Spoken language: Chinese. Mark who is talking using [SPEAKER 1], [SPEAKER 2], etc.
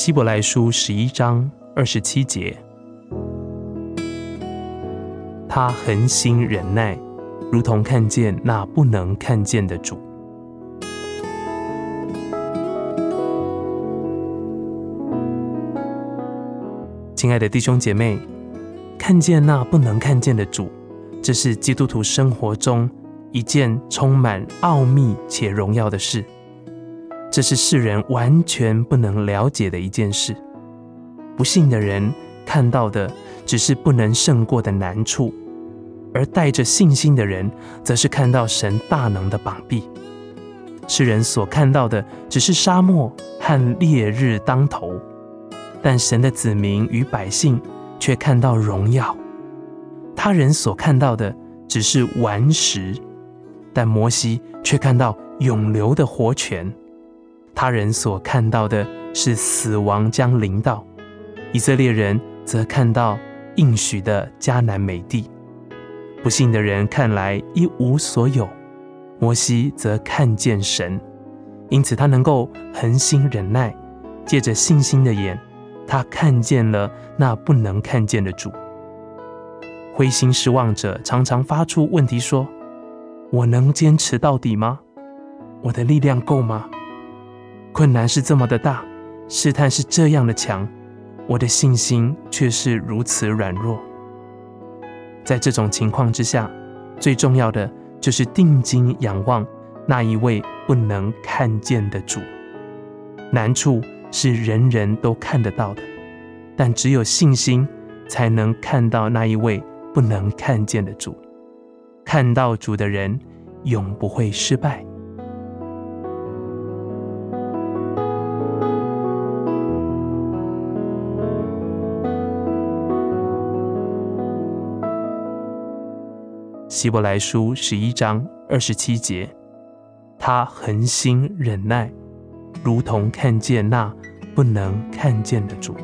[SPEAKER 1] 希伯来书十一章二十七节，他恒心忍耐，如同看见那不能看见的主。亲爱的弟兄姐妹，看见那不能看见的主，这是基督徒生活中一件充满奥秘且荣耀的事。这是世人完全不能了解的一件事。不信的人看到的只是不能胜过的难处，而带着信心的人，则是看到神大能的膀臂。世人所看到的只是沙漠和烈日当头，但神的子民与百姓却看到荣耀。他人所看到的只是顽石，但摩西却看到永流的活泉。他人所看到的是死亡将临到，以色列人则看到应许的迦南美地。不信的人看来一无所有，摩西则看见神，因此他能够恒心忍耐，借着信心的眼，他看见了那不能看见的主。灰心失望者常常发出问题说：“我能坚持到底吗？我的力量够吗？”困难是这么的大，试探是这样的强，我的信心却是如此软弱。在这种情况之下，最重要的就是定睛仰望那一位不能看见的主。难处是人人都看得到的，但只有信心才能看到那一位不能看见的主。看到主的人，永不会失败。希伯来书十一章二十七节，他恒心忍耐，如同看见那不能看见的主。